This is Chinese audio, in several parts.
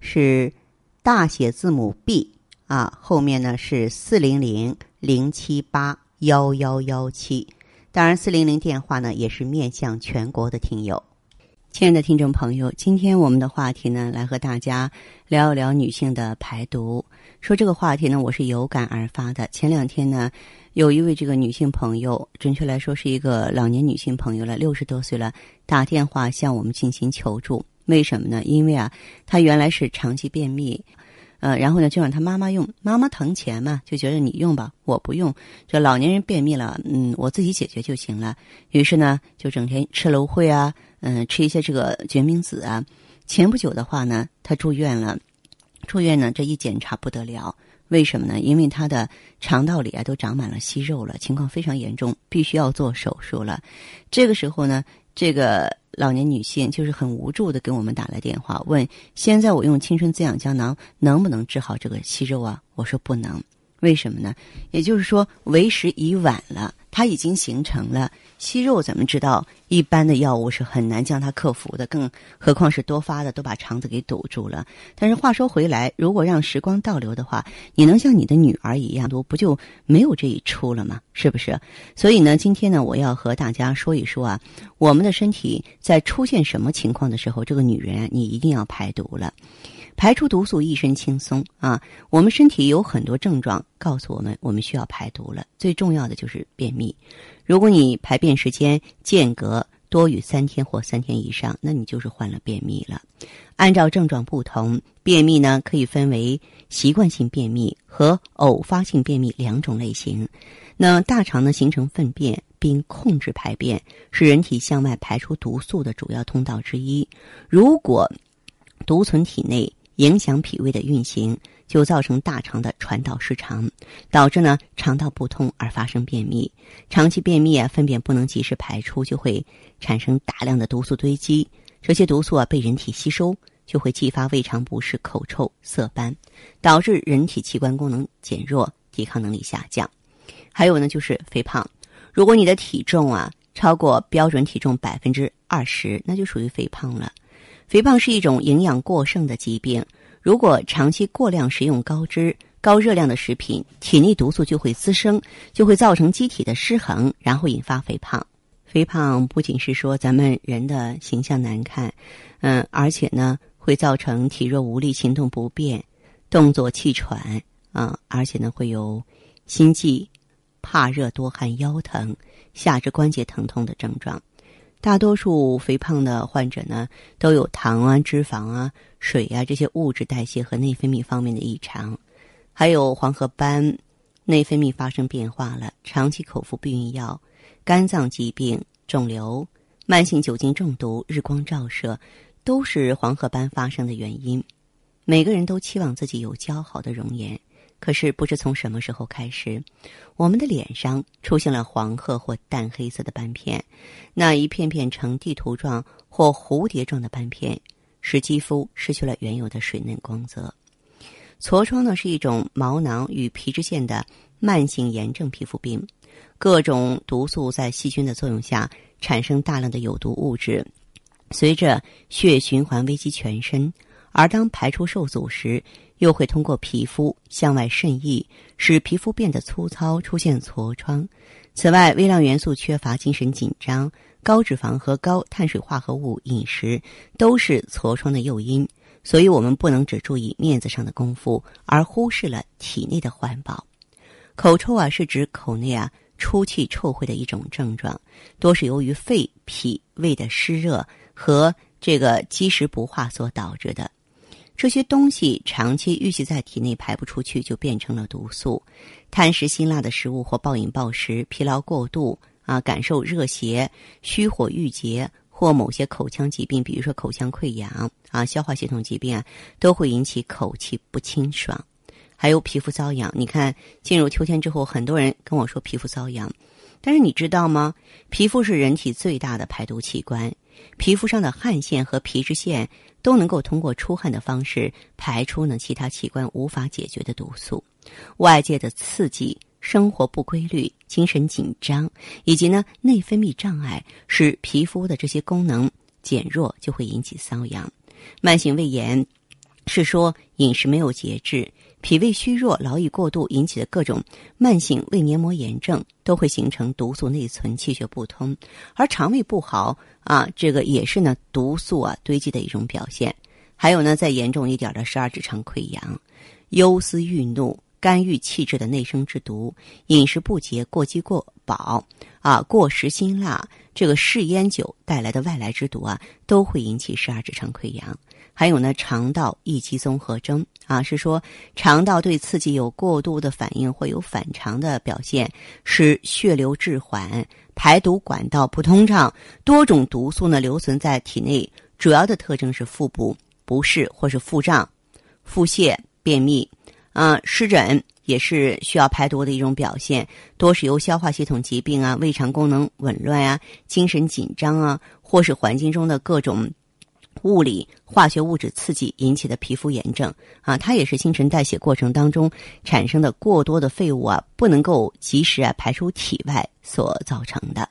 是大写字母 B 啊，后面呢是四零零零七八幺幺幺七。当然，四零零电话呢也是面向全国的听友。亲爱的听众朋友，今天我们的话题呢，来和大家聊一聊女性的排毒。说这个话题呢，我是有感而发的。前两天呢，有一位这个女性朋友，准确来说是一个老年女性朋友了，六十多岁了，打电话向我们进行求助。为什么呢？因为啊，他原来是长期便秘。呃，然后呢，就让他妈妈用，妈妈疼钱嘛，就觉得你用吧，我不用。这老年人便秘了，嗯，我自己解决就行了。于是呢，就整天吃芦荟啊，嗯，吃一些这个决明子啊。前不久的话呢，他住院了，住院呢，这一检查不得了，为什么呢？因为他的肠道里啊都长满了息肉了，情况非常严重，必须要做手术了。这个时候呢，这个。老年女性就是很无助的给我们打来电话，问：现在我用青春滋养胶囊能不能治好这个息肉啊？我说不能，为什么呢？也就是说为时已晚了。它已经形成了息肉，咱们知道？一般的药物是很难将它克服的，更何况是多发的，都把肠子给堵住了。但是话说回来，如果让时光倒流的话，你能像你的女儿一样，都不就没有这一出了吗？是不是？所以呢，今天呢，我要和大家说一说啊，我们的身体在出现什么情况的时候，这个女人你一定要排毒了。排出毒素，一身轻松啊！我们身体有很多症状告诉我们，我们需要排毒了。最重要的就是便秘。如果你排便时间间隔多于三天或三天以上，那你就是患了便秘了。按照症状不同，便秘呢可以分为习惯性便秘和偶发性便秘两种类型。那大肠呢形成粪便并控制排便，是人体向外排出毒素的主要通道之一。如果毒存体内，影响脾胃的运行，就造成大肠的传导失常，导致呢肠道不通而发生便秘。长期便秘啊，粪便不能及时排出，就会产生大量的毒素堆积。这些毒素啊被人体吸收，就会激发胃肠不适、口臭、色斑，导致人体器官功能减弱、抵抗能力下降。还有呢，就是肥胖。如果你的体重啊超过标准体重百分之二十，那就属于肥胖了。肥胖是一种营养过剩的疾病。如果长期过量食用高脂、高热量的食品，体内毒素就会滋生，就会造成机体的失衡，然后引发肥胖。肥胖不仅是说咱们人的形象难看，嗯，而且呢会造成体弱无力、行动不便、动作气喘啊，而且呢会有心悸、怕热、多汗、腰疼、下肢关节疼痛的症状。大多数肥胖的患者呢，都有糖啊、脂肪啊、水啊这些物质代谢和内分泌方面的异常，还有黄褐斑，内分泌发生变化了，长期口服避孕药、肝脏疾病、肿瘤、慢性酒精中毒、日光照射，都是黄褐斑发生的原因。每个人都期望自己有姣好的容颜。可是，不知从什么时候开始，我们的脸上出现了黄褐或淡黑色的斑片，那一片片呈地图状或蝴蝶状的斑片，使肌肤失去了原有的水嫩光泽。痤疮呢，是一种毛囊与皮脂腺的慢性炎症皮肤病，各种毒素在细菌的作用下产生大量的有毒物质，随着血循环危及全身，而当排出受阻时。又会通过皮肤向外渗溢，使皮肤变得粗糙，出现痤疮。此外，微量元素缺乏、精神紧张、高脂肪和高碳水化合物饮食都是痤疮的诱因。所以，我们不能只注意面子上的功夫，而忽视了体内的环保。口臭啊，是指口内啊出气臭秽的一种症状，多是由于肺、脾、胃的湿热和这个积食不化所导致的。这些东西长期淤积在体内排不出去，就变成了毒素。贪食辛辣的食物或暴饮暴食、疲劳过度啊，感受热邪、虚火郁结、或某些口腔疾病，比如说口腔溃疡啊、消化系统疾病啊，都会引起口气不清爽。还有皮肤瘙痒，你看进入秋天之后，很多人跟我说皮肤瘙痒，但是你知道吗？皮肤是人体最大的排毒器官，皮肤上的汗腺和皮脂腺都能够通过出汗的方式排出呢其他器官无法解决的毒素。外界的刺激、生活不规律、精神紧张，以及呢内分泌障碍，使皮肤的这些功能减弱，就会引起瘙痒。慢性胃炎是说饮食没有节制。脾胃虚弱、劳逸过度引起的各种慢性胃黏膜炎症，都会形成毒素内存、气血不通；而肠胃不好啊，这个也是呢毒素啊堆积的一种表现。还有呢，再严重一点的十二指肠溃疡、忧思郁怒、肝郁气滞的内生之毒，饮食不节、过饥过饱啊、过食辛辣，这个嗜烟酒带来的外来之毒啊，都会引起十二指肠溃疡。还有呢，肠道易激综合征啊，是说肠道对刺激有过度的反应，会有反常的表现，使血流滞缓，排毒管道不通畅，多种毒素呢留存在体内。主要的特征是腹部不适或是腹胀、腹泻、便秘，啊，湿疹也是需要排毒的一种表现，多是由消化系统疾病啊、胃肠功能紊乱啊、精神紧张啊，或是环境中的各种。物理、化学物质刺激引起的皮肤炎症啊，它也是新陈代谢过程当中产生的过多的废物啊，不能够及时啊排出体外所造成的。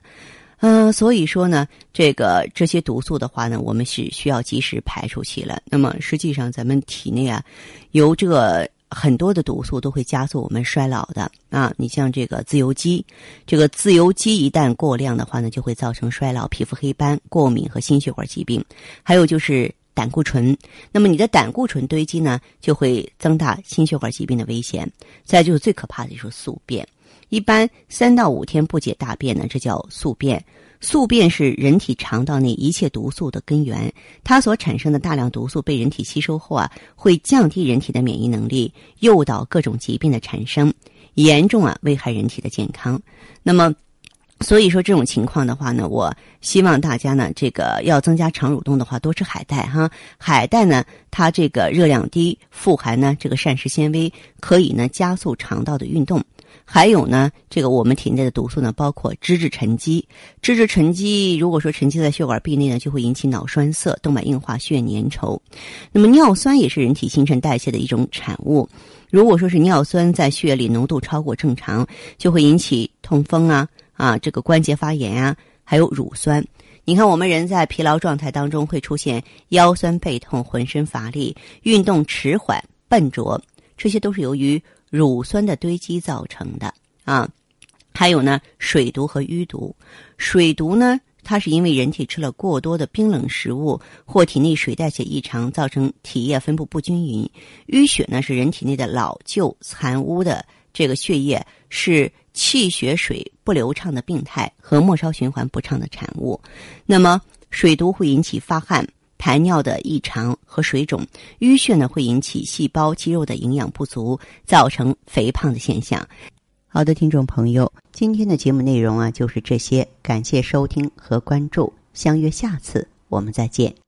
嗯，所以说呢，这个这些毒素的话呢，我们是需要及时排出去了。那么实际上，咱们体内啊，由这。很多的毒素都会加速我们衰老的啊！你像这个自由基，这个自由基一旦过量的话呢，就会造成衰老、皮肤黑斑、过敏和心血管疾病。还有就是胆固醇，那么你的胆固醇堆积呢，就会增大心血管疾病的危险。再就是最可怕的就是宿便，一般三到五天不解大便呢，这叫宿便。宿便是人体肠道内一切毒素的根源，它所产生的大量毒素被人体吸收后啊，会降低人体的免疫能力，诱导各种疾病的产生，严重啊危害人体的健康。那么，所以说这种情况的话呢，我希望大家呢，这个要增加肠蠕动的话，多吃海带哈。海带呢，它这个热量低，富含呢这个膳食纤维，可以呢加速肠道的运动。还有呢，这个我们体内的毒素呢，包括脂质沉积。脂质沉积，如果说沉积在血管壁内呢，就会引起脑栓塞、动脉硬化、血粘稠。那么尿酸也是人体新陈代谢的一种产物。如果说是尿酸在血液里浓度超过正常，就会引起痛风啊啊，这个关节发炎啊，还有乳酸。你看，我们人在疲劳状态当中会出现腰酸背痛、浑身乏力、运动迟缓、笨拙，这些都是由于。乳酸的堆积造成的啊，还有呢，水毒和淤毒。水毒呢，它是因为人体吃了过多的冰冷食物，或体内水代谢异常，造成体液分布不均匀。淤血呢，是人体内的老旧残污的这个血液，是气血水不流畅的病态和末梢循环不畅的产物。那么，水毒会引起发汗。排尿的异常和水肿，淤血呢会引起细胞肌肉的营养不足，造成肥胖的现象。好的，听众朋友，今天的节目内容啊就是这些，感谢收听和关注，相约下次我们再见。